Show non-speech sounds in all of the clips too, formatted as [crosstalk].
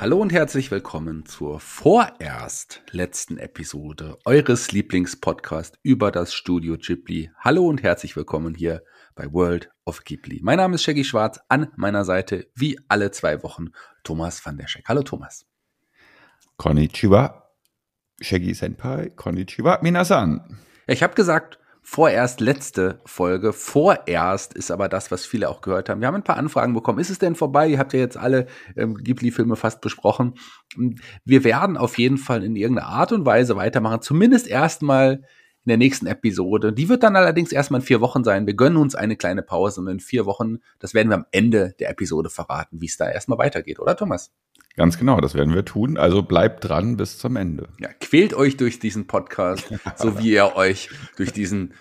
Hallo und herzlich willkommen zur vorerst letzten Episode eures Lieblingspodcasts über das Studio Ghibli. Hallo und herzlich willkommen hier bei World of Ghibli. Mein Name ist Shaggy Schwarz, an meiner Seite wie alle zwei Wochen Thomas van der Scheck. Hallo Thomas. Konnichiwa, Shaggy Senpai, Konnichiwa, Minasan. Ja, ich habe gesagt, vorerst letzte Folge. Vorerst ist aber das, was viele auch gehört haben. Wir haben ein paar Anfragen bekommen. Ist es denn vorbei? Ihr habt ja jetzt alle ähm, Ghibli-Filme fast besprochen. Wir werden auf jeden Fall in irgendeiner Art und Weise weitermachen. Zumindest erstmal in der nächsten Episode. Die wird dann allerdings erstmal in vier Wochen sein. Wir gönnen uns eine kleine Pause und in vier Wochen, das werden wir am Ende der Episode verraten, wie es da erstmal weitergeht, oder Thomas? Ganz genau, das werden wir tun. Also bleibt dran bis zum Ende. Ja, quält euch durch diesen Podcast, [laughs] so wie ihr euch durch diesen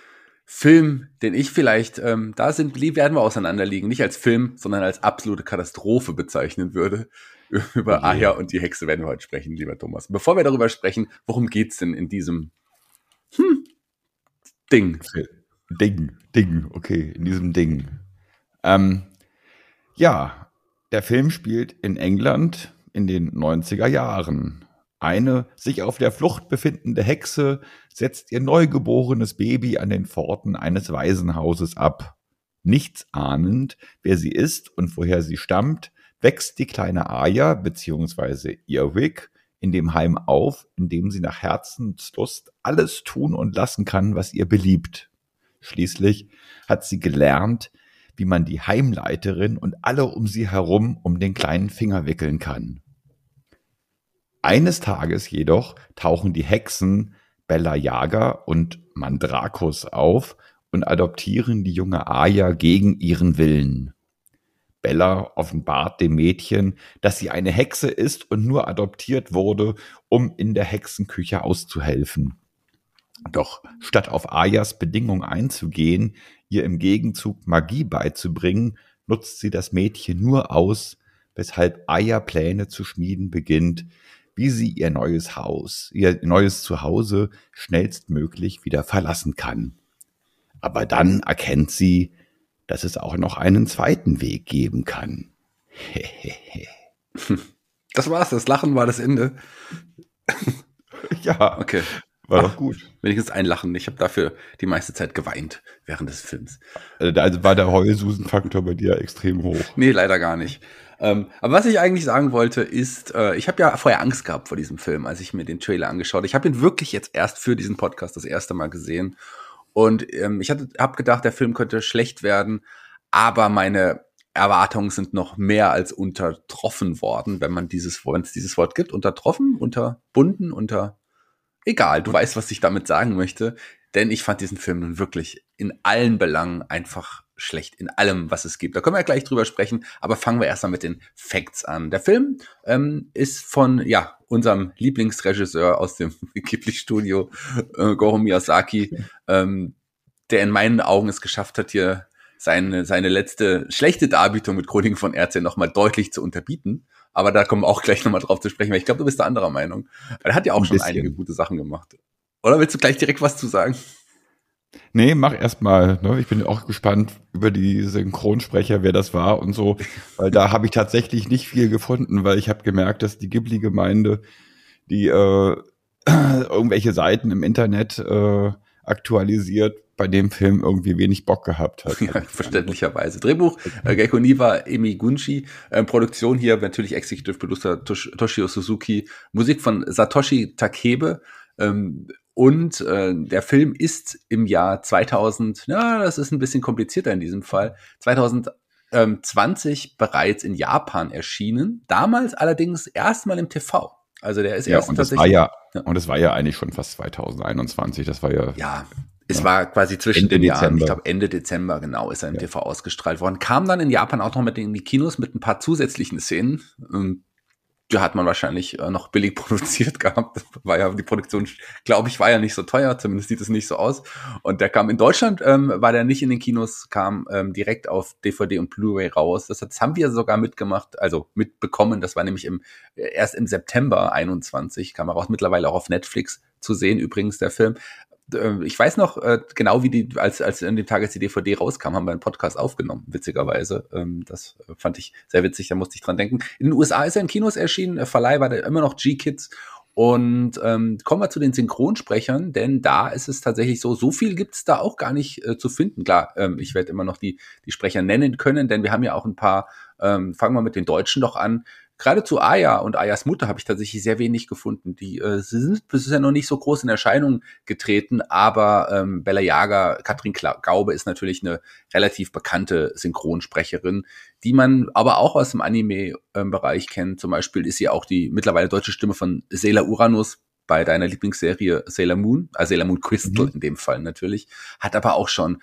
Film, den ich vielleicht, ähm, da sind, werden wir auseinanderliegen, nicht als Film, sondern als absolute Katastrophe bezeichnen würde. [laughs] Über okay. Aya und die Hexe werden wir heute sprechen, lieber Thomas. Bevor wir darüber sprechen, worum geht's denn in diesem hm, Ding? Ding, Ding, okay, in diesem Ding. Ähm, ja, der Film spielt in England in den 90er Jahren. Eine sich auf der Flucht befindende Hexe setzt ihr neugeborenes Baby an den Pforten eines Waisenhauses ab. Nichts ahnend, wer sie ist und woher sie stammt, wächst die kleine Aya bzw. Irwig in dem Heim auf, in dem sie nach Herzenslust alles tun und lassen kann, was ihr beliebt. Schließlich hat sie gelernt, wie man die Heimleiterin und alle um sie herum um den kleinen Finger wickeln kann. Eines Tages jedoch tauchen die Hexen Bella Yaga und Mandrakus auf und adoptieren die junge Aya gegen ihren Willen. Bella offenbart dem Mädchen, dass sie eine Hexe ist und nur adoptiert wurde, um in der Hexenküche auszuhelfen. Doch statt auf Ayas Bedingung einzugehen, ihr im Gegenzug Magie beizubringen, nutzt sie das Mädchen nur aus, weshalb Aya Pläne zu schmieden beginnt, wie sie ihr neues Haus, ihr neues Zuhause schnellstmöglich wieder verlassen kann. Aber dann erkennt sie, dass es auch noch einen zweiten Weg geben kann. [laughs] das war's, das Lachen war das Ende. [laughs] ja, okay. War doch gut. Wenigstens ein Lachen. Ich habe dafür die meiste Zeit geweint während des Films. Also war der Heulsusen-Faktor bei dir extrem hoch. Nee, leider gar nicht. Ähm, aber was ich eigentlich sagen wollte, ist, äh, ich habe ja vorher Angst gehabt vor diesem Film, als ich mir den Trailer angeschaut. Ich habe ihn wirklich jetzt erst für diesen Podcast das erste Mal gesehen. Und ähm, ich habe gedacht, der Film könnte schlecht werden, aber meine Erwartungen sind noch mehr als untertroffen worden, wenn man dieses, wenn es dieses Wort gibt. Untertroffen, unterbunden, unter egal, du weißt, was ich damit sagen möchte. Denn ich fand diesen Film nun wirklich in allen Belangen einfach schlecht in allem, was es gibt. Da können wir ja gleich drüber sprechen, aber fangen wir erstmal mit den Facts an. Der Film ähm, ist von ja unserem Lieblingsregisseur aus dem [laughs] Ghibli-Studio, äh, Goro Miyazaki, ähm, der in meinen Augen es geschafft hat, hier seine, seine letzte schlechte Darbietung mit Chroniken von RC nochmal deutlich zu unterbieten. Aber da kommen wir auch gleich nochmal drauf zu sprechen, weil ich glaube, du bist da anderer Meinung. Er hat ja auch Ein schon bisschen. einige gute Sachen gemacht. Oder willst du gleich direkt was zu sagen? Nee, mach erstmal. Ne? Ich bin auch gespannt über die Synchronsprecher, wer das war und so, weil da habe ich tatsächlich nicht viel gefunden, weil ich habe gemerkt, dass die Ghibli-Gemeinde, die äh, [clears throat] irgendwelche Seiten im Internet äh, aktualisiert, bei dem Film irgendwie wenig Bock gehabt hat. [laughs] Ja, verständlicherweise. Drehbuch äh, Geiko Niwa, Emi Gunshi, äh, Produktion hier natürlich Executive Producer Tosh Toshio Suzuki, Musik von Satoshi Takebe, ähm, und äh, der Film ist im Jahr 2000, ja, das ist ein bisschen komplizierter in diesem Fall, 2020 bereits in Japan erschienen. Damals allerdings erstmal im TV. Also der ist ja, erst und das war ja, ja, und es war ja eigentlich schon fast 2021. Das war ja. Ja, es war quasi zwischen Ende den Jahren. Dezember. Ich glaube Ende Dezember genau ist er im TV ausgestrahlt worden. Kam dann in Japan auch noch mit in die Kinos mit ein paar zusätzlichen Szenen. Ähm, die hat man wahrscheinlich äh, noch billig [laughs] produziert gehabt. War ja die Produktion, glaube ich, war ja nicht so teuer. Zumindest sieht es nicht so aus. Und der kam in Deutschland, ähm, war der nicht in den Kinos, kam ähm, direkt auf DVD und Blu-ray raus. Das, das haben wir sogar mitgemacht, also mitbekommen. Das war nämlich im äh, erst im September 21 kam er raus. Mittlerweile auch auf Netflix zu sehen. Übrigens der Film ich weiß noch äh, genau, wie die, als, als in dem Tag, als die DVD rauskam, haben wir einen Podcast aufgenommen, witzigerweise. Ähm, das fand ich sehr witzig, da musste ich dran denken. In den USA ist er in Kinos erschienen, Verleih war immer noch G-Kids. Und ähm, kommen wir zu den Synchronsprechern, denn da ist es tatsächlich so, so viel gibt's da auch gar nicht äh, zu finden. Klar, ähm, ich werde immer noch die, die Sprecher nennen können, denn wir haben ja auch ein paar, ähm, fangen wir mit den Deutschen doch an, gerade zu Aya und Ayas Mutter habe ich tatsächlich sehr wenig gefunden. Die äh, sie sind bisher noch nicht so groß in Erscheinung getreten, aber ähm, Bella Yaga, Katrin Gaube ist natürlich eine relativ bekannte Synchronsprecherin, die man aber auch aus dem Anime-Bereich kennt. Zum Beispiel ist sie auch die mittlerweile deutsche Stimme von Sailor Uranus bei deiner Lieblingsserie Sailor Moon, also Sailor Moon Crystal Mhm. in dem Fall natürlich, hat aber auch schon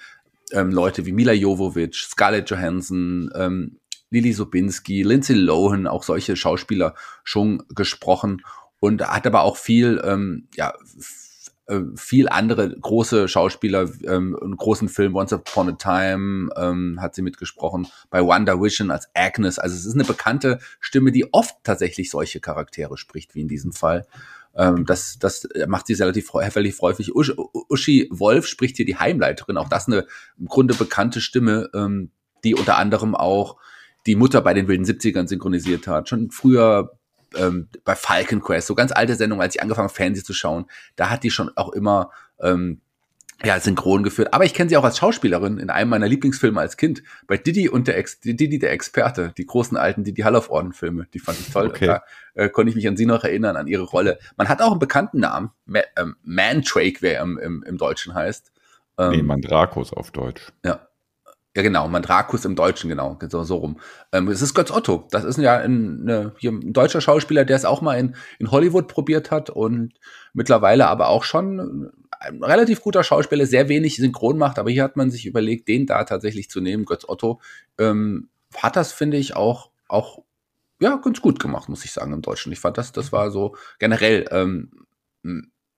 ähm, Leute wie Mila Jovovich, Scarlett Johansson, ähm, Lili Sobinski, Lindsay Lohan, auch solche Schauspieler schon gesprochen und hat aber auch viel, ähm, ja, äh, viel andere große Schauspieler, ähm, einen großen Film Once Upon a Time ähm, hat sie mitgesprochen, bei Wonder Vision als Agnes. Also es ist eine bekannte Stimme, die oft tatsächlich solche Charaktere spricht, wie in diesem Fall. Ähm, das, das macht sie relativ, relativ häufig. Usch, Uschi Wolf spricht hier die Heimleiterin. Auch das eine im Grunde bekannte Stimme, ähm, die unter anderem auch die Mutter bei den wilden 70ern synchronisiert hat. Schon früher ähm, bei Falcon Quest, so ganz alte Sendungen, als ich angefangen habe, Fernsehen zu schauen, da hat die schon auch immer ähm, ja, synchron geführt. Aber ich kenne sie auch als Schauspielerin in einem meiner Lieblingsfilme als Kind. Bei Didi und der Ex Didi der Experte, die großen alten Didi Hallof-Orden-Filme, die fand ich toll. Okay. Da äh, konnte ich mich an sie noch erinnern, an ihre Rolle. Man hat auch einen bekannten Namen, Ma ähm, Mantrake, wer im, im, im Deutschen heißt. Ähm, Nee, Mandrakus auf Deutsch. ja. Ja, genau, Mandrakus im Deutschen, genau, so, so rum. Ähm, es ist Götz Otto. Das ist ja ein, eine, ein deutscher Schauspieler, der es auch mal in, in Hollywood probiert hat und mittlerweile aber auch schon ein relativ guter Schauspieler, sehr wenig synchron macht, aber hier hat man sich überlegt, den da tatsächlich zu nehmen, Götz Otto. Ähm, hat das, finde ich, auch, auch ja, ganz gut gemacht, muss ich sagen, im Deutschen. Ich fand das, das war so generell, ähm,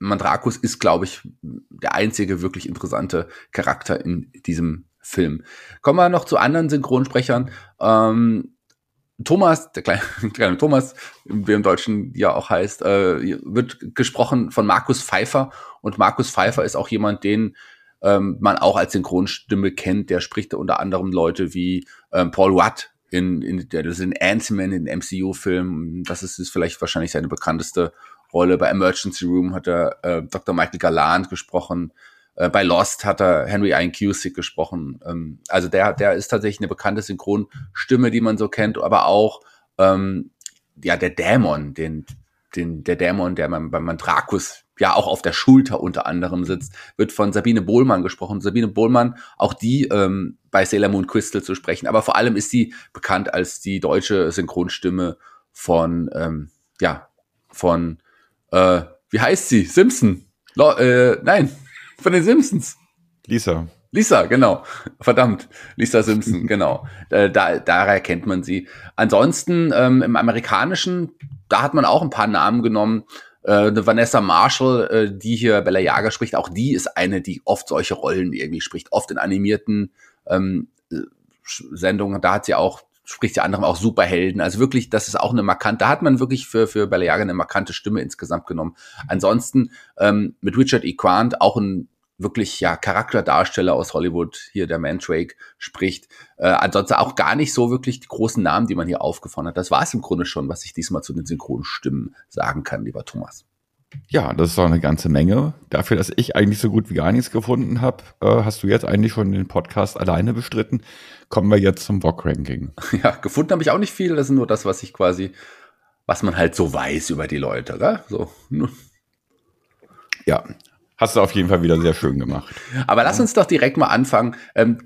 Mandrakus ist, glaube ich, der einzige wirklich interessante Charakter in diesem Film. Kommen wir noch zu anderen Synchronsprechern. Ähm, Thomas, der kleine, [laughs] kleine Thomas, wie im Deutschen ja auch heißt, äh, wird gesprochen von Markus Pfeiffer. Und Markus Pfeiffer ist auch jemand, den ähm, man auch als Synchronstimme kennt. Der spricht unter anderem Leute wie ähm, Paul Watt in, in der das ist in Ant-Man, in den MCU-Film. Das ist, ist vielleicht wahrscheinlich seine bekannteste Rolle. Bei Emergency Room hat er äh, Dr. Michael Gallant gesprochen. Äh, bei Lost hat er Henry Ian Cusick gesprochen. Ähm, also der, der ist tatsächlich eine bekannte Synchronstimme, die man so kennt, aber auch ähm, ja der Dämon, den, den der Dämon, der beim, beim Mandrakus ja auch auf der Schulter unter anderem sitzt, wird von Sabine Bohlmann gesprochen. Sabine Bohlmann, auch die ähm, bei Sailor Moon Crystal zu sprechen, aber vor allem ist sie bekannt als die deutsche Synchronstimme von ähm, ja von äh, wie heißt sie? Simpson. Lo äh, nein, von den Simpsons. Lisa. Lisa, genau. Verdammt. Lisa Simpson, [laughs] genau. Äh, Da, daher kennt man sie. Ansonsten ähm, im Amerikanischen, da hat man auch ein paar Namen genommen. Äh, Vanessa Marshall, äh, die hier Bella Yaga spricht, auch die ist eine, die oft solche Rollen irgendwie spricht. Oft in animierten ähm, äh, Sendungen. Da hat sie auch spricht sie anderem auch Superhelden. Also wirklich, das ist auch eine markante, da hat man wirklich für, für Bella Yaga eine markante Stimme insgesamt genommen. Ansonsten ähm, mit Richard E. Grant auch ein wirklich ja Charakterdarsteller aus Hollywood, hier der Mandrake spricht. Äh, ansonsten auch gar nicht so wirklich die großen Namen, die man hier aufgefahren hat. Das war es im Grunde schon, was ich diesmal zu den Synchronstimmen sagen kann, lieber Thomas. Ja, das ist doch eine ganze Menge. Dafür, dass ich eigentlich so gut wie gar nichts gefunden habe, äh, hast du jetzt eigentlich schon den Podcast alleine bestritten. Kommen wir jetzt zum VOG-Ranking. [laughs] Ja, gefunden habe ich auch nicht viel. Das ist nur das, was ich quasi, was man halt so weiß über die Leute. Gell? So. Ja, Hast du auf jeden Fall wieder sehr schön gemacht. Aber lass uns doch direkt mal anfangen, ähm,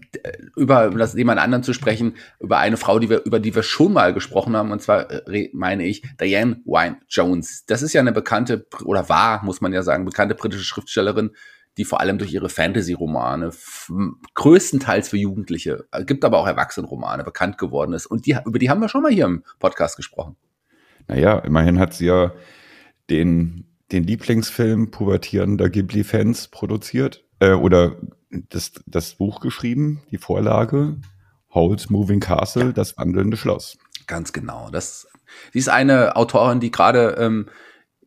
über das jemand anderen zu sprechen, über eine Frau, die wir, über die wir schon mal gesprochen haben, und zwar äh, meine ich Diane Wine Jones. Das ist ja eine bekannte, oder war, muss man ja sagen, bekannte britische Schriftstellerin, die vor allem durch ihre Fantasy-Romane größtenteils für Jugendliche, äh, gibt aber auch Erwachsenenromane bekannt geworden ist. Und die, über die haben wir schon mal hier im Podcast gesprochen. Naja, immerhin hat sie ja den den Lieblingsfilm pubertierender Ghibli-Fans produziert äh, oder das, das Buch geschrieben, die Vorlage, Howl's Moving Castle, das wandelnde Schloss. Ganz genau. Das, sie ist eine Autorin, die gerade ähm,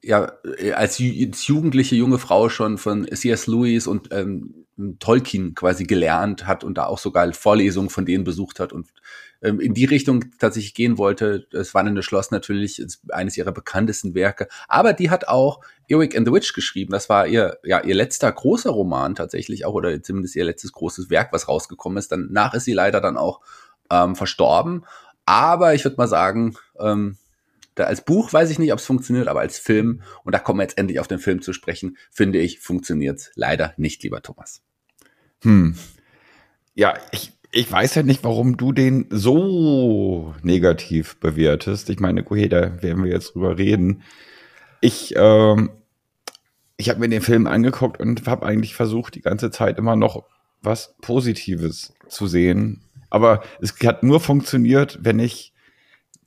ja als, als jugendliche junge Frau schon von C.S. Lewis und ähm, Tolkien quasi gelernt hat und da auch sogar Vorlesungen von denen besucht hat und ähm, in die Richtung tatsächlich gehen wollte. Das Wandelnde Schloss natürlich eines ihrer bekanntesten Werke. Aber die hat auch Erik and the Witch geschrieben. Das war ihr, ja, ihr letzter großer Roman tatsächlich auch, oder zumindest ihr letztes großes Werk, was rausgekommen ist. Danach ist sie leider dann auch ähm, verstorben. Aber ich würde mal sagen, ähm, da als Buch weiß ich nicht, ob es funktioniert, aber als Film, und da kommen wir jetzt endlich auf den Film zu sprechen, finde ich, funktioniert es leider nicht, lieber Thomas. Hm. Ja, ich, ich weiß ja nicht, warum du den so negativ bewertest. Ich meine, okay, da werden wir jetzt drüber reden. Ich, ähm, ich habe mir den Film angeguckt und habe eigentlich versucht, die ganze Zeit immer noch was Positives zu sehen. Aber es hat nur funktioniert, wenn ich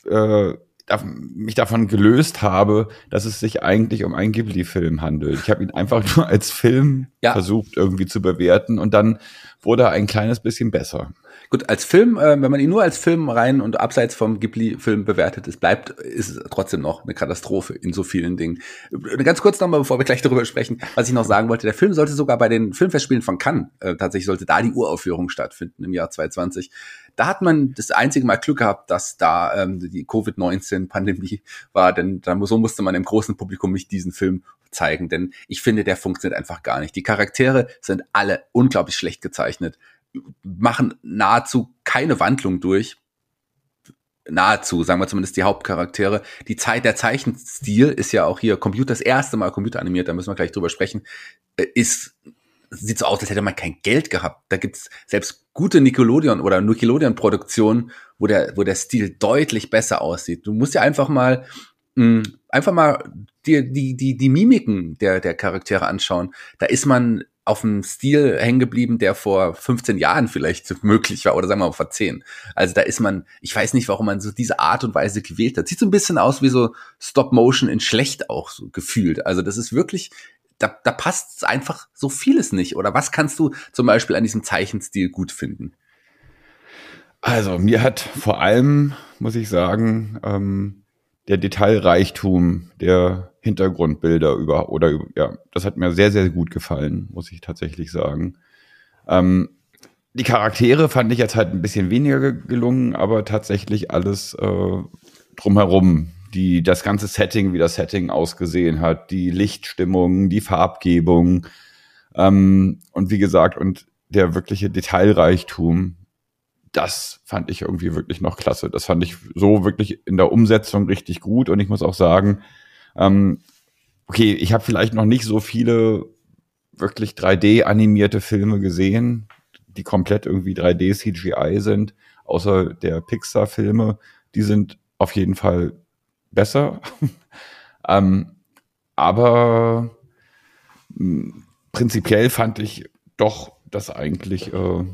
äh, mich davon gelöst habe, dass es sich eigentlich um einen Ghibli-Film handelt. Ich habe ihn einfach [laughs] nur als Film ja. versucht irgendwie zu bewerten und dann wurde er ein kleines bisschen besser. Gut, als Film, äh, wenn man ihn nur als Film rein und abseits vom Ghibli-Film bewertet, es bleibt, ist es trotzdem noch eine Katastrophe in so vielen Dingen. Ganz kurz nochmal, bevor wir gleich darüber sprechen, was ich noch sagen wollte. Der Film sollte sogar bei den Filmfestspielen von Cannes, äh, tatsächlich sollte da die Uraufführung stattfinden im Jahr 2020. Da hat man das einzige Mal Glück gehabt, dass da ähm, die Covid-19-Pandemie [laughs] war, denn da, so musste man im großen Publikum nicht diesen Film zeigen, denn ich finde, der funktioniert einfach gar nicht. Die Charaktere sind alle unglaublich schlecht gezeichnet machen nahezu keine Wandlung durch. Nahezu, sagen wir zumindest die Hauptcharaktere. Die Zeit, der Zeichenstil ist ja auch hier Computer, das erste Mal computeranimiert, da müssen wir gleich drüber sprechen, äh, ist, sieht so aus, als hätte man kein Geld gehabt. Da gibt's selbst gute Nickelodeon oder Nickelodeon-Produktionen, wo der, wo der Stil deutlich besser aussieht. Du musst ja einfach mal, mh, hm, einfach mal dir die, die, die Mimiken der, der Charaktere anschauen. Da ist man auf einem Stil hängen geblieben, der vor 15 Jahren vielleicht [laughs] möglich war oder sagen wir mal vor 10. Also da ist man, ich weiß nicht, warum man so diese Art und Weise gewählt hat. Sieht so ein bisschen aus wie so Stop Motion in schlecht auch so gefühlt. Also das ist wirklich, da, da passt einfach so vieles nicht. Oder was kannst du zum Beispiel an diesem Zeichenstil gut finden? Also mir hat vor allem, muss ich sagen, ähm, der Detailreichtum der Hintergrundbilder über oder ja, das hat mir sehr, sehr gut gefallen, muss ich tatsächlich sagen. Ähm, die Charaktere fand ich jetzt halt ein bisschen weniger gelungen, aber tatsächlich alles äh, drumherum. Die, das ganze Setting, wie das Setting ausgesehen hat, die Lichtstimmung, die Farbgebung ähm, und wie gesagt, und der wirkliche Detailreichtum, das fand ich irgendwie wirklich noch klasse. Das fand ich so wirklich in der Umsetzung richtig gut. Und ich muss auch sagen, ähm, okay, ich habe vielleicht noch nicht so viele wirklich 3D-animierte Filme gesehen, die komplett irgendwie 3D-CGI sind, außer der Pixar-Filme. Die sind auf jeden Fall besser. [laughs] ähm, aber hm, prinzipiell fand ich doch das eigentlich äh,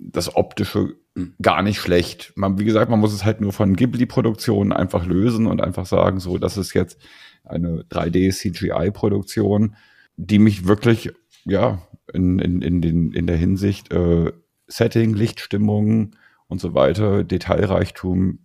das Optische gar nicht schlecht. Man, wie gesagt, man muss es halt nur von Ghibli-Produktionen einfach lösen und einfach sagen, so, das ist jetzt eine 3D-CGI-Produktion, die mich wirklich, ja, in, in, in, den, in der Hinsicht äh, Setting, Lichtstimmung und so weiter, Detailreichtum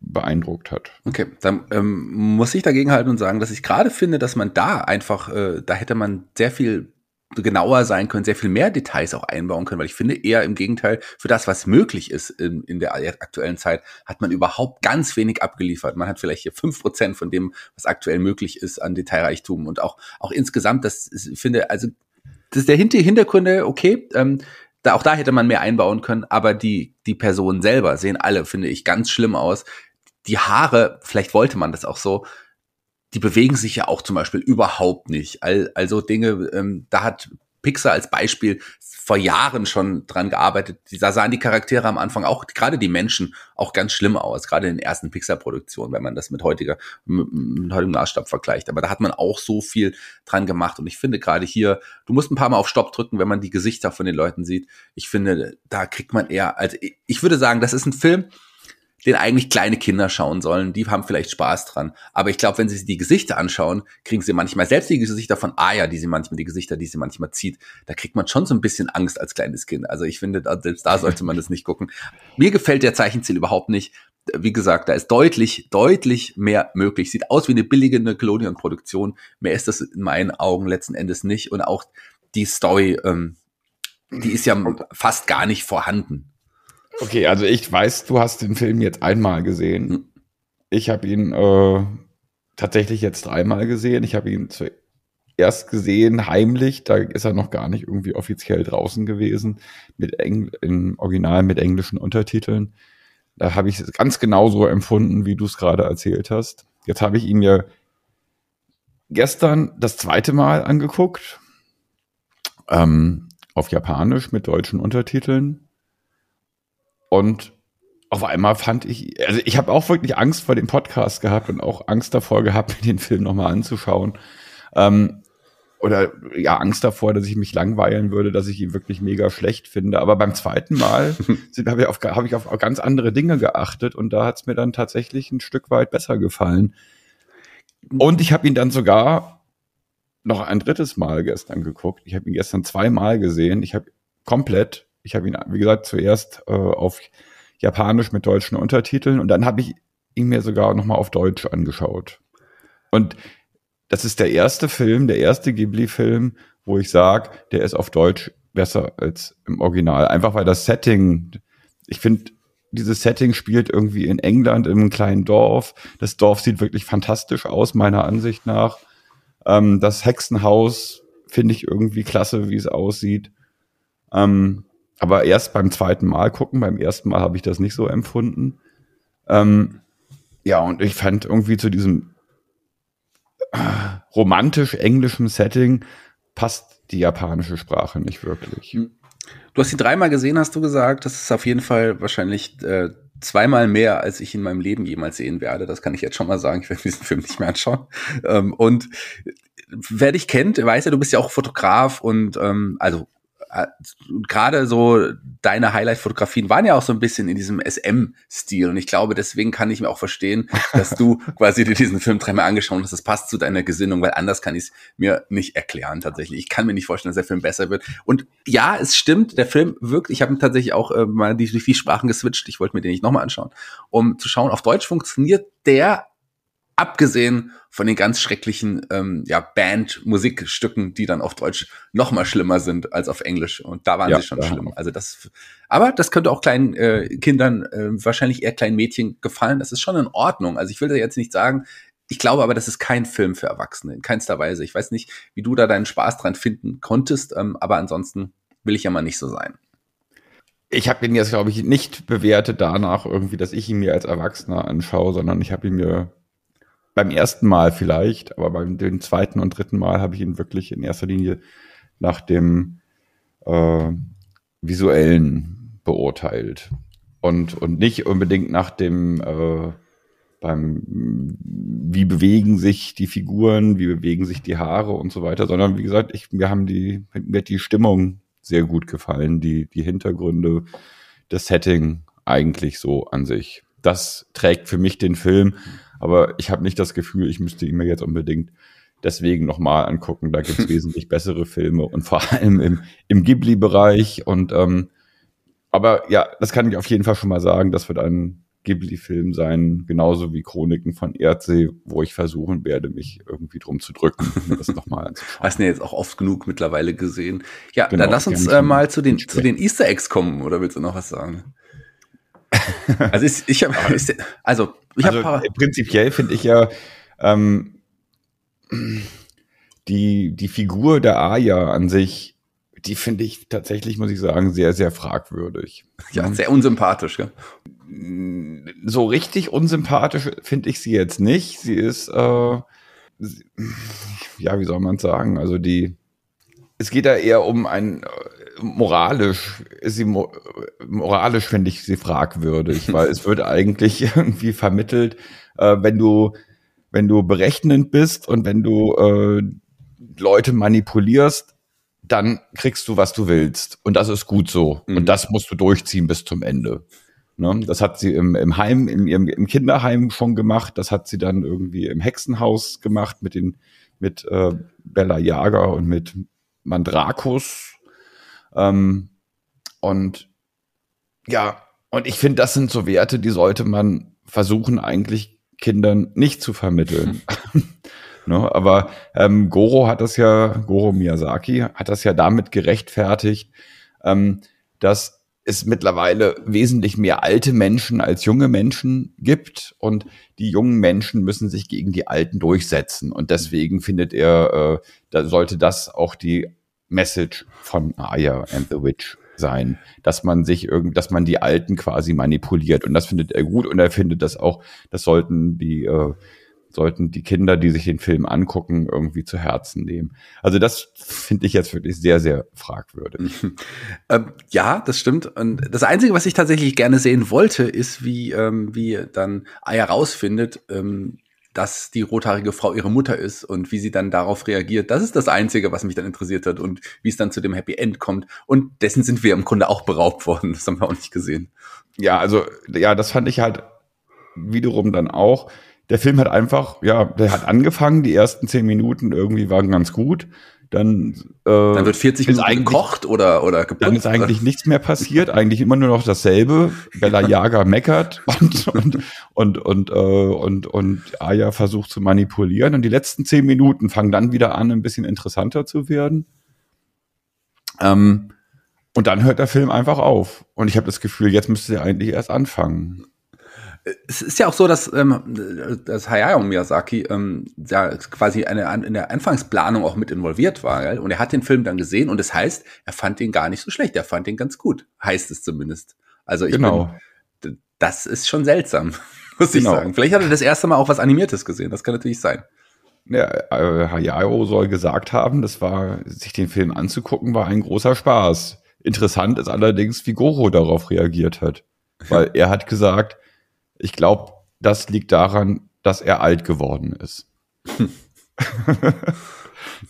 beeindruckt hat. Okay, dann ähm, muss ich dagegen halten und sagen, dass ich gerade finde, dass man da einfach, äh, da hätte man sehr viel genauer sein können, sehr viel mehr Details auch einbauen können, weil ich finde eher im Gegenteil, für das, was möglich ist in, in der aktuellen Zeit, hat man überhaupt ganz wenig abgeliefert. Man hat vielleicht hier fünf Prozent von dem, was aktuell möglich ist an Detailreichtum und auch, auch insgesamt, das ist, finde, also, das ist der Hintergründe, okay, ähm, da, auch da hätte man mehr einbauen können, aber die, die Personen selber sehen alle, finde ich, ganz schlimm aus. Die Haare, vielleicht wollte man das auch so, die bewegen sich ja auch zum Beispiel überhaupt nicht. All, also Dinge, ähm, da hat Pixar als Beispiel vor Jahren schon dran gearbeitet. Da sahen die Charaktere am Anfang auch, gerade die Menschen, auch ganz schlimm aus, gerade in den ersten Pixar-Produktionen, wenn man das mit heutiger, mit heutigem Maßstab vergleicht. Aber da hat man auch so viel dran gemacht. Und ich finde gerade hier, du musst ein paar Mal auf Stopp drücken, wenn man die Gesichter von den Leuten sieht. Ich finde, da kriegt man eher, also ich würde sagen, das ist ein Film, den eigentlich kleine Kinder schauen sollen. Die haben vielleicht Spaß dran. Aber ich glaube, wenn sie sich die Gesichter anschauen, kriegen sie manchmal, selbst die Gesichter von Aya, die sie manchmal, die Gesichter, die sie manchmal zieht, da kriegt man schon so ein bisschen Angst als kleines Kind. Also ich finde, selbst da sollte man das nicht gucken. Mir gefällt der Zeichenstil überhaupt nicht. Wie gesagt, da ist deutlich, deutlich mehr möglich. Sieht aus wie eine billige Nickelodeon-Produktion. Mehr ist das in meinen Augen letzten Endes nicht. Und auch die Story, ähm, die ist ja fast gar nicht vorhanden. Okay, also ich weiß, du hast den Film jetzt einmal gesehen. Hm. Ich habe ihn äh, tatsächlich jetzt dreimal gesehen. Ich habe ihn zuerst gesehen, heimlich. Da ist er noch gar nicht irgendwie offiziell draußen gewesen, mit Engl im Original mit englischen Untertiteln. Da habe ich es ganz genauso empfunden, wie du es gerade erzählt hast. Jetzt habe ich ihn mir gestern das zweite Mal angeguckt. Ähm, auf Japanisch mit deutschen Untertiteln. Und auf einmal fand ich, also ich habe auch wirklich Angst vor dem Podcast gehabt und auch Angst davor gehabt, [laughs] mir den Film nochmal anzuschauen. Ähm, oder ja, Angst davor, dass ich mich langweilen würde, dass ich ihn wirklich mega schlecht finde. Aber beim zweiten Mal [laughs] habe ich, auf, hab ich auf ganz andere Dinge geachtet und da hat es mir dann tatsächlich ein Stück weit besser gefallen. Und ich habe ihn dann sogar noch ein drittes Mal gestern geguckt. Ich habe ihn gestern zweimal gesehen. Ich habe komplett ich habe ihn, wie gesagt, zuerst äh, auf Japanisch mit deutschen Untertiteln und dann habe ich ihn mir sogar nochmal auf Deutsch angeschaut. Und das ist der erste Film, der erste Ghibli-Film, wo ich sage, der ist auf Deutsch besser als im Original. Einfach weil das Setting, ich finde, dieses Setting spielt irgendwie in England, in einem kleinen Dorf. Das Dorf sieht wirklich fantastisch aus, meiner Ansicht nach. Ähm, das Hexenhaus finde ich irgendwie klasse, wie es aussieht. Ähm, aber erst beim zweiten Mal gucken, beim ersten Mal habe ich das nicht so empfunden. Ähm, ja, und ich fand irgendwie zu diesem äh, romantisch-englischen Setting passt die japanische Sprache nicht wirklich. Hm. Du hast ihn dreimal gesehen, hast du gesagt. Das ist auf jeden Fall wahrscheinlich äh, zweimal mehr, als ich in meinem Leben jemals sehen werde. Das kann ich jetzt schon mal sagen. Ich werde diesen Film nicht mehr anschauen. Ähm, und wer dich kennt, weiß ja, du bist ja auch Fotograf und ähm, also äh, gerade so deine Highlight-Fotografien waren ja auch so ein bisschen in diesem SM-Stil. Und ich glaube, deswegen kann ich mir auch verstehen, dass du [laughs] quasi dir diesen Film dreimal angeschaut hast. Das passt zu deiner Gesinnung, weil anders kann ich es mir nicht erklären tatsächlich. Ich kann mir nicht vorstellen, dass der Film besser wird. Und ja, es stimmt, der Film wirkt, ich habe tatsächlich auch äh, mal die, durch die Sprachen geswitcht. Ich wollte mir den nicht nochmal anschauen, um zu schauen, auf Deutsch funktioniert der abgesehen von den ganz schrecklichen ähm, ja, Band-Musikstücken, die dann auf Deutsch noch mal schlimmer sind als auf Englisch. Und da waren ja, sie schon ja. schlimm. Also das, aber das könnte auch kleinen äh, Kindern, äh, wahrscheinlich eher kleinen Mädchen gefallen. Das ist schon in Ordnung. Also ich will da jetzt nicht sagen, ich glaube aber, das ist kein Film für Erwachsene, in keinster Weise. Ich weiß nicht, wie du da deinen Spaß dran finden konntest, ähm, aber ansonsten will ich ja mal nicht so sein. Ich habe ihn jetzt, glaube ich, nicht bewertet danach irgendwie, dass ich ihn mir als Erwachsener anschaue, sondern ich habe ihn mir beim ersten Mal vielleicht, aber beim dem zweiten und dritten Mal habe ich ihn wirklich in erster Linie nach dem äh, visuellen beurteilt und und nicht unbedingt nach dem äh, beim wie bewegen sich die Figuren, wie bewegen sich die Haare und so weiter, sondern wie gesagt, ich mir haben die mir hat die Stimmung sehr gut gefallen, die die Hintergründe, das Setting eigentlich so an sich. Das trägt für mich den Film aber ich habe nicht das Gefühl, ich müsste ihn mir jetzt unbedingt deswegen nochmal angucken. Da gibt es [laughs] wesentlich bessere Filme und vor allem im, im Ghibli-Bereich. Und ähm, aber ja, das kann ich auf jeden Fall schon mal sagen. Das wird ein Ghibli-Film sein, genauso wie Chroniken von Erdsee, wo ich versuchen werde, mich irgendwie drum zu drücken, das nochmal anzuschauen. Hast du ja jetzt auch oft genug mittlerweile gesehen. Ja, genau, dann lass uns äh, mal zu den, zu den Easter Eggs kommen, oder willst du noch was sagen? [laughs] Also ich, ich habe, also ich also prinzipiell finde ich ja ähm, die die Figur der Aya an sich, die finde ich tatsächlich, muss ich sagen, sehr sehr fragwürdig. Ja, sehr unsympathisch. Ja. So richtig unsympathisch finde ich sie jetzt nicht. Sie ist äh, ja, wie soll man sagen? Also die, es geht da eher um ein äh, moralisch, ist sie moralisch finde ich sie fragwürdig, [laughs] weil es wird eigentlich irgendwie vermittelt, äh, wenn du wenn du berechnend bist und wenn du äh, Leute manipulierst, dann kriegst du, was du willst. Und das ist gut so. Mhm. Und das musst du durchziehen bis zum Ende. Ne? Das hat sie im, im Heim, in ihrem, im Kinderheim schon gemacht. Das hat sie dann irgendwie im Hexenhaus gemacht mit den, mit äh, Bella Jager und mit Mandrakus. Ähm, und ja, und ich finde, das sind so Werte, die sollte man versuchen, eigentlich Kindern nicht zu vermitteln. [laughs] [laughs] ne? Aber ähm, Goro hat das ja, Goro Miyazaki hat das ja damit gerechtfertigt, ähm, dass es mittlerweile wesentlich mehr alte Menschen als junge Menschen gibt und die jungen Menschen müssen sich gegen die Alten durchsetzen und deswegen findet er, äh, da sollte das auch die Message von Aya and the Witch sein, dass man sich irgend, dass man die Alten quasi manipuliert und das findet er gut und er findet das auch, das sollten die äh, sollten die Kinder, die sich den Film angucken, irgendwie zu Herzen nehmen. Also das finde ich jetzt wirklich sehr, sehr fragwürdig. [laughs] ähm, ja, das stimmt. Und das Einzige, was ich tatsächlich gerne sehen wollte, ist, wie, ähm, wie dann Aya rausfindet, ähm, dass die rothaarige Frau ihre Mutter ist und wie sie dann darauf reagiert. Das ist das Einzige, was mich dann interessiert hat und wie es dann zu dem Happy End kommt. Und dessen sind wir im Grunde auch beraubt worden. Das haben wir auch nicht gesehen. Ja, also, ja, das fand ich halt wiederum dann auch der Film hat einfach, ja, der hat angefangen, die ersten zehn Minuten irgendwie waren ganz gut. Dann, äh, dann wird 40 Minuten gekocht oder, oder geputzt. Dann ist eigentlich nichts mehr passiert, [laughs] eigentlich immer nur noch dasselbe. Bella Jager meckert [laughs] und, und, und, und, äh, und, und Aya versucht zu manipulieren. Und die letzten zehn Minuten fangen dann wieder an, ein bisschen interessanter zu werden. Ähm, und dann hört der Film einfach auf. Und ich habe das Gefühl, jetzt müsste er eigentlich erst anfangen es ist ja auch so, dass, ähm, dass Hayao Miyazaki ähm, ja quasi eine, in der Anfangsplanung auch mit involviert war. Gell? Und er hat den Film dann gesehen und das heißt, er fand ihn gar nicht so schlecht. Er fand ihn ganz gut, heißt es zumindest. Also ich genau. Bin, das ist schon seltsam, [laughs] muss genau. ich sagen. Vielleicht hat er das erste Mal auch was Animiertes gesehen. Das kann natürlich sein. Ja, äh, Hayao soll gesagt haben, das war, sich den Film anzugucken, war ein großer Spaß. Interessant ist allerdings, wie Goro darauf reagiert hat. [laughs] Weil er hat gesagt, ich glaube, das liegt daran, dass er alt geworden ist. [laughs]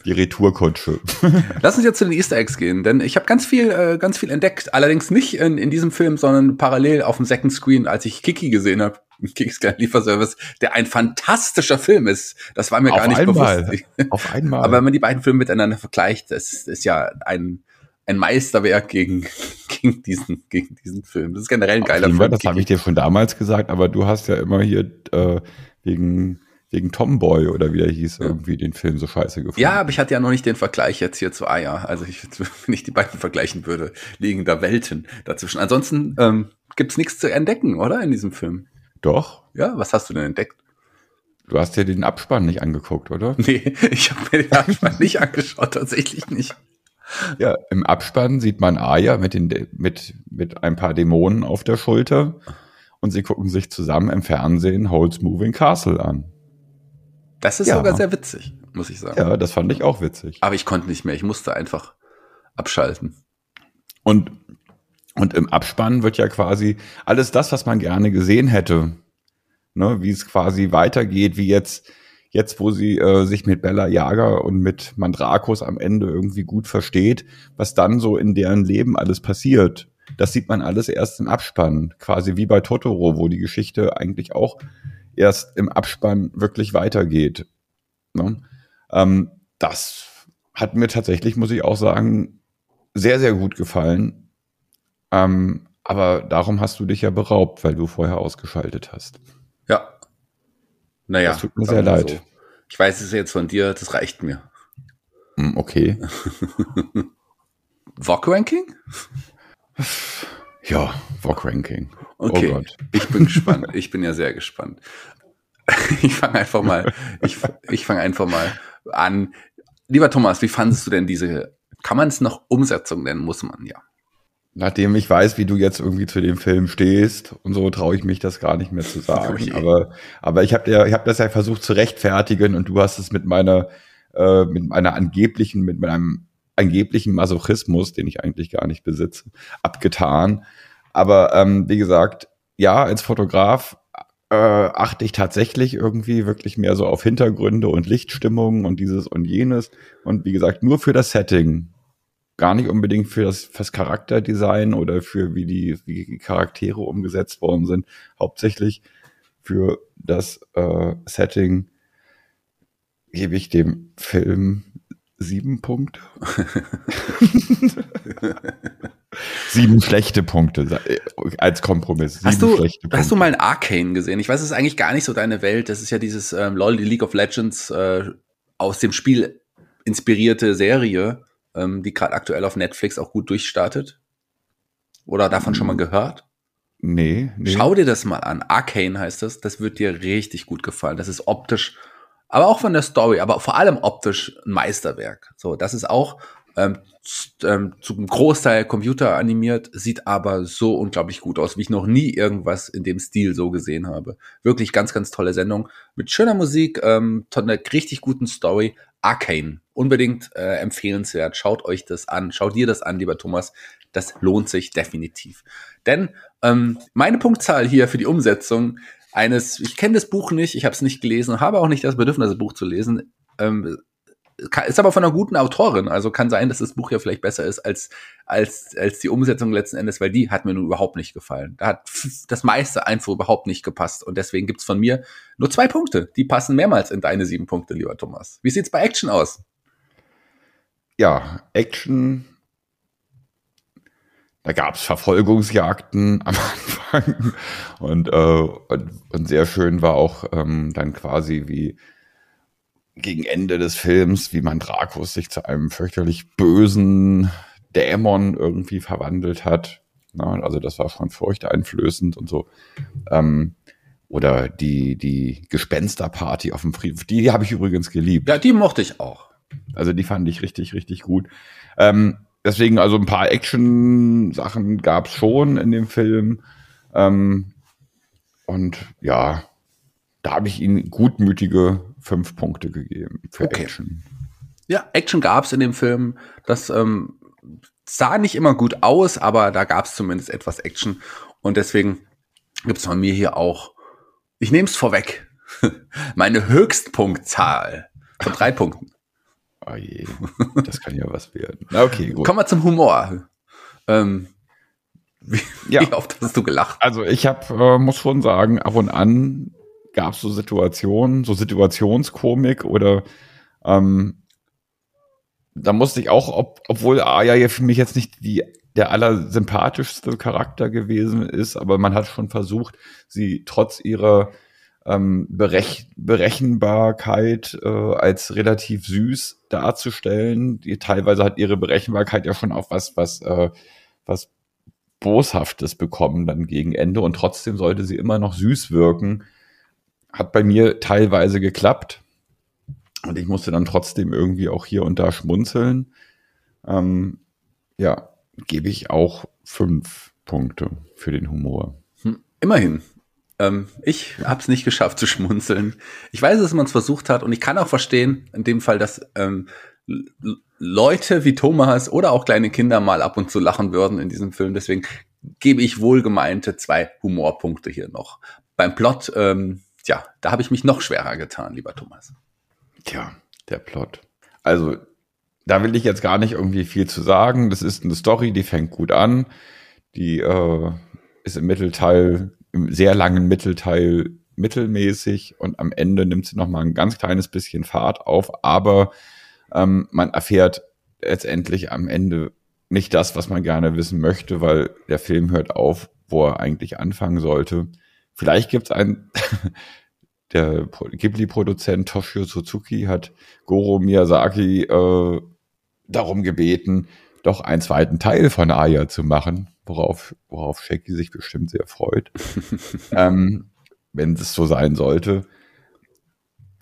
Die Retourkutsche. Lass uns jetzt zu den Easter Eggs gehen, denn ich habe ganz viel, äh, ganz viel entdeckt. Allerdings nicht in, in diesem Film, sondern parallel auf dem Second Screen, als ich Kiki gesehen habe. [laughs] Kikis kleinen Lieferservice, der ein fantastischer Film ist. Das war mir auf gar nicht einmal. bewusst. [laughs] Auf einmal. Aber wenn man die beiden Filme miteinander vergleicht, das ist ja ein ein Meisterwerk gegen, gegen, diesen, gegen diesen Film. Das ist generell ein geiler Film. Das habe ich dir schon damals gesagt, aber du hast ja immer hier äh, wegen, wegen Tomboy oder wie der hieß, ja. irgendwie den Film so scheiße gefunden. Ja, aber ich hatte ja noch nicht den Vergleich jetzt hier zu Aya. Also ich, [laughs] wenn ich die beiden vergleichen würde, liegen da Welten dazwischen. Ansonsten ähm, gibt's nichts zu entdecken, oder, in diesem Film? Doch. Ja, was hast du denn entdeckt? Du hast dir den Abspann nicht angeguckt, oder? [laughs] Nee, ich habe mir den Abspann nicht angeschaut, tatsächlich nicht. Ja, im Abspann sieht man Aya mit, den, mit, mit ein paar Dämonen auf der Schulter und sie gucken sich zusammen im Fernsehen Holds Moving Castle an. Das ist ja. sogar sehr witzig, muss ich sagen. Ja, das fand ich auch witzig. Aber ich konnte nicht mehr, ich musste einfach abschalten. Und, und im Abspann wird ja quasi alles das, was man gerne gesehen hätte, ne, wie es quasi weitergeht, wie jetzt jetzt wo sie äh, sich mit Bella Jager und mit Mandrakos am Ende irgendwie gut versteht, was dann so in deren Leben alles passiert. Das sieht man alles erst im Abspann, quasi wie bei Totoro, wo die Geschichte eigentlich auch erst im Abspann wirklich weitergeht. Ne? Ähm, das hat mir tatsächlich, muss ich auch sagen, sehr, sehr gut gefallen. Ähm, aber darum hast du dich ja beraubt, weil du vorher ausgeschaltet hast. Ja, naja. Das tut mir sehr leid. So. Ich weiß es jetzt von dir, das reicht mir. Hm, okay. [laughs] VOG-Ranking? Ja, VOG-Ranking. Oh okay. Oh Gott. Ich bin gespannt. Ich bin ja sehr gespannt. [laughs] Ich fange einfach mal, ich, ich fange einfach mal an. Lieber Thomas, wie fandest du denn diese, kann man es noch Umsetzung nennen? Muss man ja. Nachdem ich weiß, wie du jetzt irgendwie zu dem Film stehst und so, traue ich mich das gar nicht mehr zu [laughs] sagen. Okay. Aber, aber ich habe ja, ich habe das ja versucht zu rechtfertigen und du hast es mit meiner, äh, mit meiner angeblichen, mit meinem angeblichen Masochismus, den ich eigentlich gar nicht besitze, abgetan. Aber ähm, wie gesagt, ja, als Fotograf äh, achte ich tatsächlich irgendwie wirklich mehr so auf Hintergründe und Lichtstimmung und dieses und jenes. Und wie gesagt, nur für das Setting gar nicht unbedingt für das, fürs Charakterdesign oder für wie die, wie die Charaktere umgesetzt worden sind. Hauptsächlich für das äh, Setting gebe ich dem Film sieben Punkte. [laughs] sieben schlechte Punkte äh, als Kompromiss. Hast du, hast du mal ein Arcane gesehen? Ich weiß, es ist eigentlich gar nicht so deine Welt. Das ist ja dieses ähm, LOL, die League of Legends äh, aus dem Spiel inspirierte Serie ähm, die gerade aktuell auf Netflix auch gut durchstartet? Oder davon schon mal gehört? Nee, nee. Schau dir das mal an. Arcane heißt das. Das wird dir richtig gut gefallen. Das ist optisch, aber auch von der Story, aber vor allem optisch ein Meisterwerk. So, das ist auch ähm, ähm, zum Großteil Computer animiert, sieht aber so unglaublich gut aus, wie ich noch nie irgendwas in dem Stil so gesehen habe. Wirklich ganz, ganz tolle Sendung mit schöner Musik, ähm, einer richtig guten Story. Arcane, unbedingt äh, empfehlenswert. Schaut euch das an, schaut dir das an, lieber Thomas. Das lohnt sich definitiv. Denn ähm, meine Punktzahl hier für die Umsetzung eines, ich kenne das Buch nicht, ich habe es nicht gelesen, habe auch nicht das Bedürfnis, das Buch zu lesen, ähm, ist aber von einer guten Autorin, also kann sein, dass das Buch ja vielleicht besser ist als, als, als die Umsetzung letzten Endes, weil die hat mir nun überhaupt nicht gefallen. Da hat das meiste einfach überhaupt nicht gepasst und deswegen gibt's von mir nur zwei Punkte. Die passen mehrmals in deine sieben Punkte, lieber Thomas. Wie sieht's bei Action aus? Ja, Action. Da gab's Verfolgungsjagden [laughs] am Anfang und, äh, und, und sehr schön war auch ähm, dann quasi wie gegen Ende des Films, wie man Dracos sich zu einem fürchterlich bösen Dämon irgendwie verwandelt hat. Na, also das war schon furchteinflößend und so. Ähm, oder die, die Gespensterparty auf dem Friedhof, die habe ich übrigens geliebt. Ja, die mochte ich auch. Also die fand ich richtig, richtig gut. Ähm, deswegen, also ein paar Action-Sachen gab es schon in dem Film. Ähm, und ja, da habe ich ihnen gutmütige fünf Punkte gegeben für okay. Action. Ja, Action gab es in dem Film. Das ähm, sah nicht immer gut aus, aber da gab es zumindest etwas Action. Und deswegen gibt es von mir hier auch, ich nehme es vorweg, [laughs] meine Höchstpunktzahl von drei [laughs] Punkten. Oh je, das kann ja was werden. Okay, gut. Kommen wir zum Humor. Ähm, wie, ja. wie oft hast du gelacht? Also ich habe, äh, muss schon sagen, ab und an gab es so Situationen, so Situationskomik oder ähm, da musste ich auch, ob, obwohl Aya ja für mich jetzt nicht die, der allersympathischste Charakter gewesen ist, aber man hat schon versucht, sie trotz ihrer ähm, Berech Berechenbarkeit äh, als relativ süß darzustellen. Die teilweise hat ihre Berechenbarkeit ja schon auch was, was, äh, was Boshaftes bekommen dann gegen Ende und trotzdem sollte sie immer noch süß wirken hat bei mir teilweise geklappt. Und ich musste dann trotzdem irgendwie auch hier und da schmunzeln. Ähm, ja, gebe ich auch fünf Punkte für den Humor. Hm, immerhin. Ähm, ich habe es nicht geschafft zu schmunzeln. Ich weiß, dass man es versucht hat und ich kann auch verstehen, in dem Fall, dass ähm, Leute wie Thomas oder auch kleine Kinder mal ab und zu lachen würden in diesem Film. Deswegen gebe ich wohlgemeinte zwei Humorpunkte hier noch. Beim Plot ähm, Tja, da habe ich mich noch schwerer getan, lieber Thomas. Tja, der Plot. Also, da will ich jetzt gar nicht irgendwie viel zu sagen. Das ist eine Story, die fängt gut an. Die äh, ist im Mittelteil, im sehr langen Mittelteil mittelmäßig und am Ende nimmt sie noch mal ein ganz kleines bisschen Fahrt auf, aber ähm, man erfährt letztendlich am Ende nicht das, was man gerne wissen möchte, weil der Film hört auf, wo er eigentlich anfangen sollte. Vielleicht gibt es ein, [laughs] der Ghibli-Produzent Toshio Suzuki hat Goro Miyazaki äh, darum gebeten, doch einen zweiten Teil von Aya zu machen, worauf, worauf Shaki sich bestimmt sehr freut, [laughs] ähm, wenn es so sein sollte.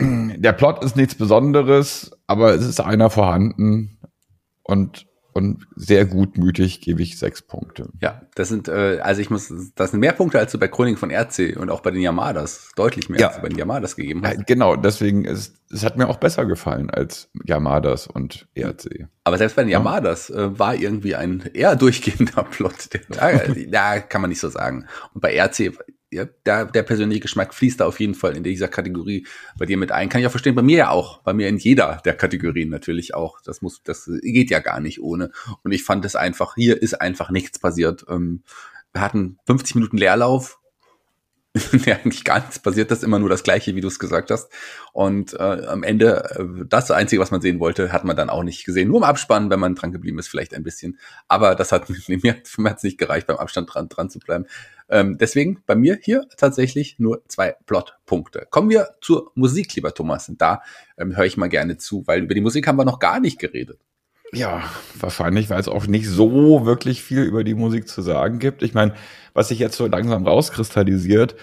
Der Plot ist nichts Besonderes, aber es ist einer vorhanden und und sehr gutmütig gebe ich sechs Punkte. Ja, das sind, äh, also ich muss, das sind mehr Punkte als du bei Chroniken von RC und auch bei den Yamadas. Deutlich mehr Ja. als du bei den Yamadas gegeben hast. Ja, genau, deswegen ist es hat mir auch besser gefallen als Yamadas und ERC. Aber selbst bei den Ja. Yamadas äh, war irgendwie ein eher durchgehender [laughs] Plot. Der, [laughs] ja, ja, kann man nicht so sagen. Und bei RC, ja, der, der persönliche Geschmack fließt da auf jeden Fall in dieser Kategorie bei dir mit ein. Kann ich auch verstehen, bei mir ja auch. Bei mir in jeder der Kategorien natürlich auch. Das muss, das geht ja gar nicht ohne. Und ich fand es einfach, hier ist einfach nichts passiert. Ähm, wir hatten 50 Minuten Leerlauf. [laughs] ja, eigentlich gar nichts passiert, das ist immer nur das Gleiche, wie du es gesagt hast. Und äh, am Ende, äh, das Einzige, was man sehen wollte, hat man dann auch nicht gesehen. Nur im Abspann, wenn man dran geblieben ist, vielleicht ein bisschen. Aber das hat [laughs] mir, mir hat es nicht gereicht, beim Abstand dran, dran zu bleiben. Ähm, deswegen bei mir hier tatsächlich nur zwei Plotpunkte. Kommen wir zur Musik, lieber Thomas. Und da ähm, höre ich mal gerne zu, weil über die Musik haben wir noch gar nicht geredet. Ja, wahrscheinlich, weil es auch nicht so wirklich viel über die Musik zu sagen gibt. Ich meine, was sich jetzt so langsam rauskristallisiert,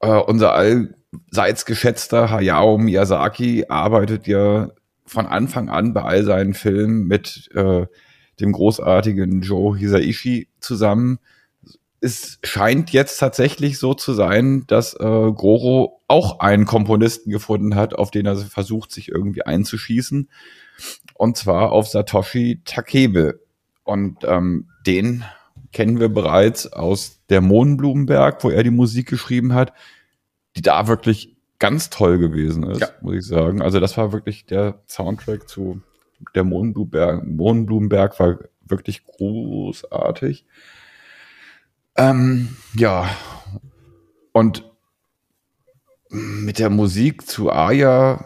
äh, unser allseits geschätzter Hayao Miyazaki arbeitet ja von Anfang an bei all seinen Filmen mit äh, dem großartigen Joe Hisaishi zusammen. Es scheint jetzt tatsächlich so zu sein, dass äh, Goro auch einen Komponisten gefunden hat, auf den er versucht, sich irgendwie einzuschießen. Und zwar auf Satoshi Takebe. Und ähm, den kennen wir bereits aus der Mohnblumenberg, wo er die Musik geschrieben hat, die da wirklich ganz toll gewesen ist, Ja. muss ich sagen. Also das war wirklich der Soundtrack zu der Mohnblumenberg. Mohnblumenberg war wirklich großartig. Ähm, ja, und mit der Musik zu Aya,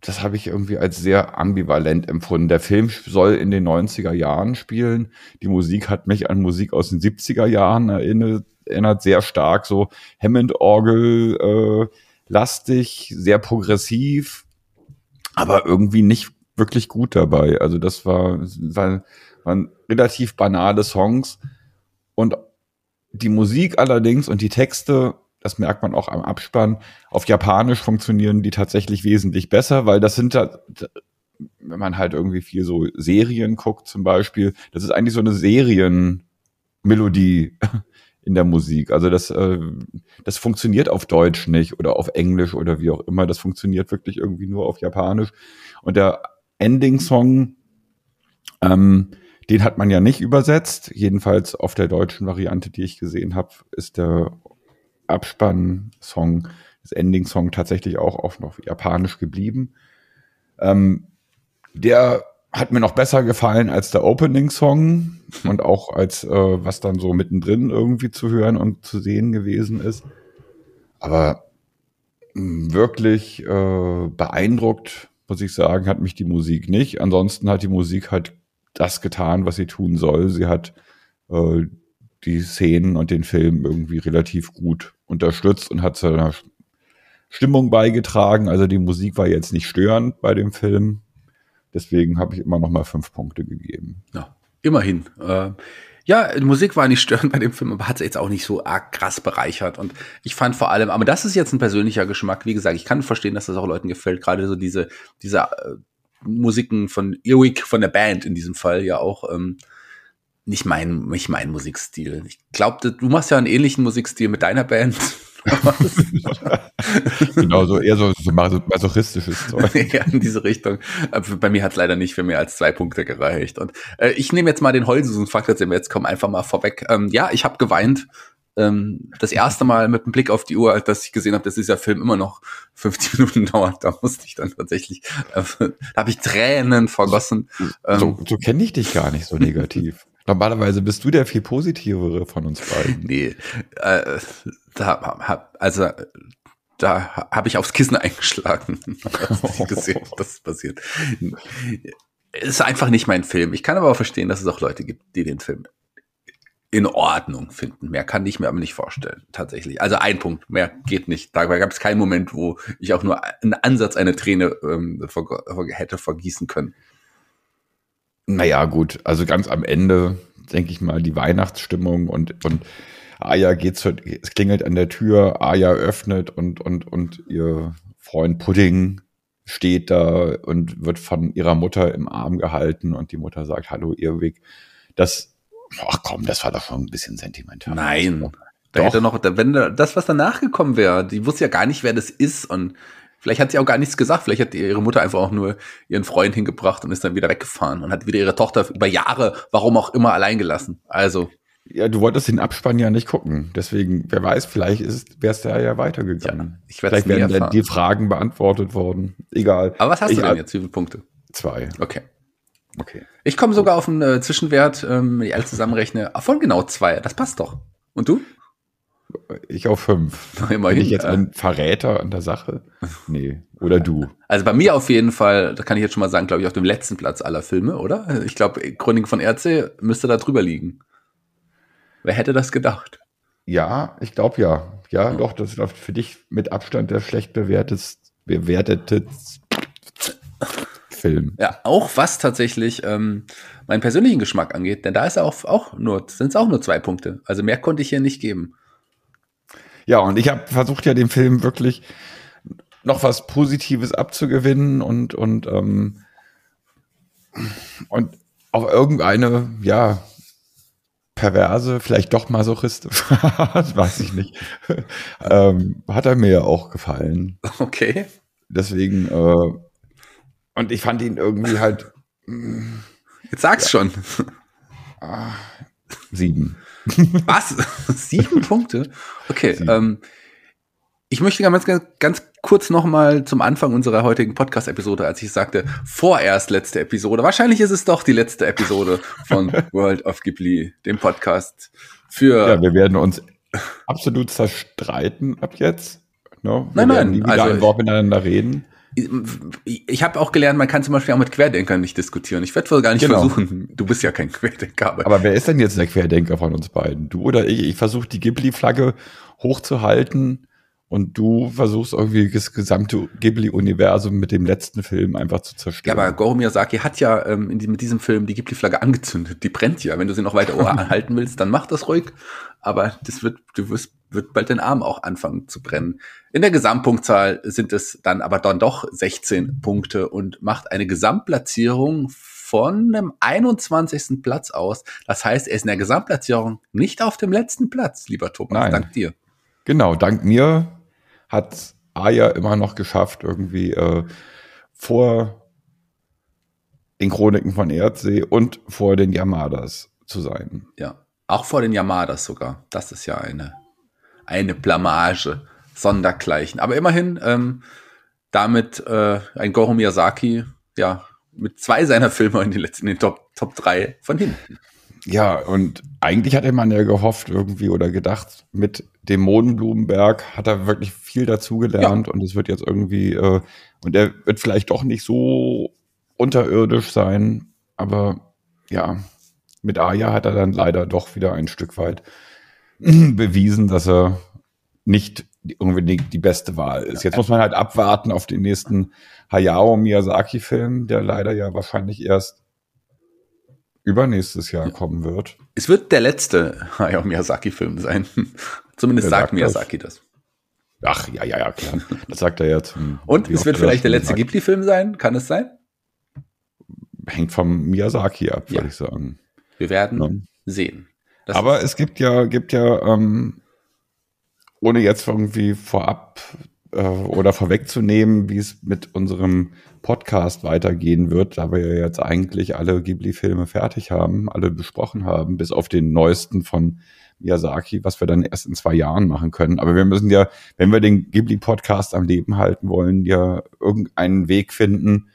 das habe ich irgendwie als sehr ambivalent empfunden. Der Film soll in den 90er Jahren spielen. Die Musik hat mich an Musik aus den 70er Jahren erinnert, erinnert sehr stark, so Hammond-Orgel, äh, lastig, sehr progressiv, aber irgendwie nicht wirklich gut dabei. Also das war, war, waren relativ banale Songs und die Musik allerdings und die Texte, das merkt man auch am Abspann, auf Japanisch funktionieren die tatsächlich wesentlich besser, weil das sind da, wenn man halt irgendwie viel so Serien guckt zum Beispiel, das ist eigentlich so eine Serienmelodie [laughs] in der Musik. Also das, äh, das funktioniert auf Deutsch nicht oder auf Englisch oder wie auch immer. Das funktioniert wirklich irgendwie nur auf Japanisch. Und der Ending-Song, ähm, den hat man ja nicht übersetzt. Jedenfalls auf der deutschen Variante, die ich gesehen habe, ist der Abspann-Song, das Ending-Song tatsächlich auch auf noch Japanisch geblieben. Ähm, der hat mir noch besser gefallen als der Opening-Song und auch als äh, was dann so mittendrin irgendwie zu hören und zu sehen gewesen ist. Aber mh, wirklich äh, beeindruckt, muss ich sagen, hat mich die Musik nicht. Ansonsten hat die Musik halt das getan, was sie tun soll. Sie hat äh, die Szenen und den Film irgendwie relativ gut unterstützt und hat zu einer Stimmung beigetragen. Also die Musik war jetzt nicht störend bei dem Film. Deswegen habe ich immer noch mal fünf Punkte gegeben. Ja, immerhin. Äh, ja, die Musik war nicht [laughs] störend bei dem Film, aber hat es jetzt auch nicht so arg krass bereichert. Und ich fand vor allem, aber das ist jetzt ein persönlicher Geschmack. Wie gesagt, ich kann verstehen, dass das auch Leuten gefällt. Gerade so diese, diese äh, Musiken von Earwig, von der Band in diesem Fall ja auch. Ähm, nicht mein, nicht mein Musikstil. Ich glaube, du machst ja einen ähnlichen Musikstil mit deiner Band. [laughs] genau, so eher so, so masochistisches Zeug. [laughs] ja, in diese Richtung. Aber Bei mir hat es leider nicht für mehr als zwei Punkte gereicht. Und äh, ich nehme jetzt mal den Holzensusen-Faktor, den wir jetzt kommen, einfach mal vorweg. Ähm, ja, ich habe geweint. Ähm, das erste Mal mit dem Blick auf die Uhr, dass ich gesehen habe, dass dieser Film immer noch 50 Minuten [laughs] dauert, da musste ich dann tatsächlich, äh, da habe ich Tränen vergossen. Ähm, So, so kenne ich dich gar nicht so negativ. Normalerweise bist du der viel positivere von uns beiden. [laughs] Nee, äh, da hab, also da habe ich aufs Kissen eingeschlagen, [laughs] ich gesehen das passiert. Ist einfach nicht mein Film. Ich kann aber auch verstehen, dass es auch Leute gibt, die den Film in Ordnung finden. Mehr kann ich mir aber nicht vorstellen, tatsächlich. Also ein Punkt, mehr geht nicht. Da gab es keinen Moment, wo ich auch nur einen Ansatz eine Träne ähm, hätte vergießen können. Naja, gut, also ganz am Ende, denke ich mal, die Weihnachtsstimmung und, und Aya geht zu, es klingelt an der Tür, Aya öffnet und, und, und ihr Freund Pudding steht da und wird von ihrer Mutter im Arm gehalten und die Mutter sagt, hallo, ihr Weg. Das, ach komm, das war doch schon ein bisschen sentimental. Nein. Da hätte noch, wenn das, was danach gekommen wäre, die wusste ja gar nicht, wer das ist und vielleicht hat sie auch gar nichts gesagt. Vielleicht hat ihre Mutter einfach auch nur ihren Freund hingebracht und ist dann wieder weggefahren und hat wieder ihre Tochter über Jahre, warum auch immer, allein gelassen. Also. Ja, du wolltest den Abspann ja nicht gucken. Deswegen, wer weiß, vielleicht wäre es da ja weitergegangen. Ja, ich vielleicht werden dann die Fragen beantwortet worden. Egal. Aber was hast ich, du denn jetzt? Wie viele Punkte? Zwei. Okay. Okay. Ich komme sogar auf einen äh, Zwischenwert, ähm, wenn ich alles zusammenrechne, von genau zwei. Das passt doch. Und du? Ich auf fünf. [laughs] Immerhin, Bin ich jetzt ein Verräter an der Sache? Nee. Oder du? Also bei mir auf jeden Fall, da kann ich jetzt schon mal sagen, glaube ich, auf dem letzten Platz aller Filme, oder? Ich glaube, Chroniken von Erze müsste da drüber liegen. Wer hätte das gedacht? Ja, ich glaube ja. Ja, oh. doch, das ist für dich mit Abstand der schlecht bewertete, bewertete Film. Ja, auch was tatsächlich ähm, meinen persönlichen Geschmack angeht, denn da ist auch, auch nur, sind es auch nur zwei Punkte. Also mehr konnte ich hier nicht geben. Ja, und ich habe versucht ja dem Film wirklich noch was Positives abzugewinnen und und ähm, und auf irgendeine ja perverse, vielleicht doch masochistisch, [laughs] weiß ich nicht, ähm, hat er mir ja auch gefallen. Okay. Deswegen äh, und ich fand ihn irgendwie halt. Jetzt sag's ja. schon. Ah, sieben. [laughs] Was? [laughs] Sieben Punkte? Okay. Ähm, ich möchte ganz, ganz, ganz kurz nochmal zum Anfang unserer heutigen Podcast-Episode, als ich sagte, vorerst letzte Episode. Wahrscheinlich ist es doch die letzte Episode von [laughs] World of Ghibli, dem Podcast für. Ja, wir werden uns absolut zerstreiten ab jetzt. No? Ne? Wir nein, nein. Nie wieder also, ein Wort miteinander reden ich habe auch gelernt, man kann zum Beispiel auch mit Querdenkern nicht diskutieren. Ich werde wohl gar nicht genau. versuchen. Du bist ja kein Querdenker. Aber, aber wer ist denn jetzt der Querdenker von uns beiden? Du oder ich? Ich versuche die Ghibli-Flagge hochzuhalten und du versuchst irgendwie das gesamte Ghibli-Universum mit dem letzten Film einfach zu zerstören. Ja, aber Goro Miyazaki hat ja ähm, in die, mit diesem Film die Ghibli-Flagge angezündet. Die brennt ja. Wenn du sie noch weiter [laughs] halten willst, dann mach das ruhig. Aber das wird, du wirst, wird bald dein Arm auch anfangen zu brennen. In der Gesamtpunktzahl sind es dann aber dann doch 16 Punkte und macht eine Gesamtplatzierung von einem 21. Platz aus. Das heißt, er ist in der Gesamtplatzierung nicht auf dem letzten Platz, lieber Thomas. Nein. Dank dir. Genau, dank mir hat Aya immer noch geschafft, irgendwie äh, vor den Chroniken von Erdsee und vor den Yamadas zu sein. Ja, auch vor den Yamadas sogar. Das ist ja eine, eine Blamage, sondergleichen. Aber immerhin ähm, damit äh, ein Goro Miyazaki, ja, mit zwei seiner Filme in den letzten in den Top, Top 3 von hinten. Ja, und eigentlich hatte man ja gehofft irgendwie oder gedacht, mit dem Modenblumenberg hat er wirklich viel dazugelernt ja. und es wird jetzt irgendwie, äh, und er wird vielleicht doch nicht so unterirdisch sein, aber ja, mit Aya hat er dann leider doch wieder ein Stück weit [clears throat] bewiesen, dass er nicht unbedingt die beste Wahl ist. Jetzt muss man halt abwarten auf den nächsten Hayao Miyazaki-Film, der leider ja wahrscheinlich erst übernächstes Jahr kommen wird. Es wird der letzte Hayao Miyazaki-Film sein. [laughs] Zumindest sagt, sagt Miyazaki das. Ach, ja, ja, ja, klar. Das sagt er zum. Und es wird vielleicht der letzte Ghibli-Film sein? Kann es sein? Hängt vom Miyazaki ab, ja. würde ich sagen. Wir werden ja. sehen. Das Aber es gibt ja, gibt ja, ähm, ohne jetzt irgendwie vorab äh, oder vorwegzunehmen, wie es mit unserem Podcast weitergehen wird, da wir ja jetzt eigentlich alle Ghibli-Filme fertig haben, alle besprochen haben, bis auf den neuesten von Miyazaki, was wir dann erst in zwei Jahren machen können. Aber wir müssen ja, wenn wir den Ghibli-Podcast am Leben halten wollen, ja irgendeinen Weg finden,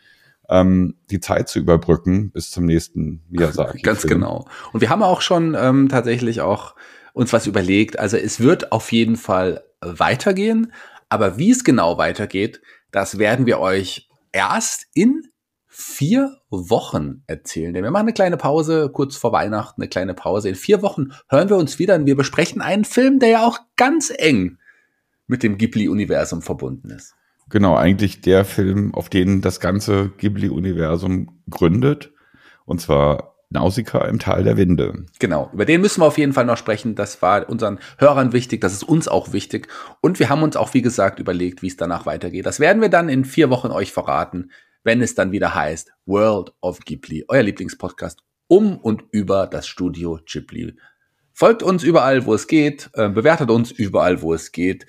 ähm, die Zeit zu überbrücken bis zum nächsten Miyazaki. Ganz genau. Und wir haben auch schon ähm, tatsächlich auch uns was überlegt. Also es wird auf jeden Fall weitergehen, aber wie es genau weitergeht, das werden wir euch erst in vier Wochen erzählen. Denn wir machen eine kleine Pause, kurz vor Weihnachten, eine kleine Pause. In vier Wochen hören wir uns wieder und wir besprechen einen Film, der ja auch ganz eng mit dem Ghibli-Universum verbunden ist. Genau, eigentlich der Film, auf den das ganze Ghibli-Universum gründet. Und zwar Nausicaa im Tal der Winde. Genau, über den müssen wir auf jeden Fall noch sprechen. Das war unseren Hörern wichtig, das ist uns auch wichtig. Und wir haben uns auch, wie gesagt, überlegt, wie es danach weitergeht. Das werden wir dann in vier Wochen euch verraten, wenn es dann wieder heißt World of Ghibli, euer Lieblingspodcast um und über das Studio Ghibli. Folgt uns überall, wo es geht, äh, bewertet uns überall, wo es geht,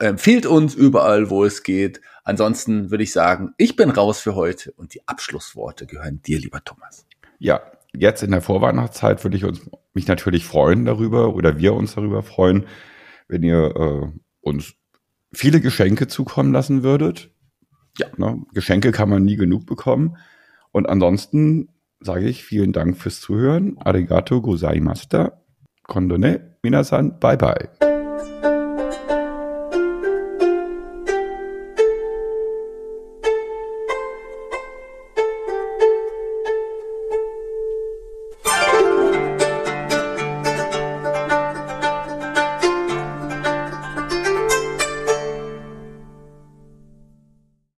äh, empfiehlt uns überall, wo es geht. Ansonsten würde ich sagen, ich bin raus für heute und die Abschlussworte gehören dir, lieber Thomas. Ja, jetzt in der Vorweihnachtszeit würde ich uns, mich natürlich freuen darüber oder wir uns darüber freuen, wenn ihr äh, uns viele Geschenke zukommen lassen würdet. Ja. Ne? Geschenke kann man nie genug bekommen. Und ansonsten sage ich vielen Dank fürs Zuhören. Arigato gozaimashita. Kondone, minasan, bye bye.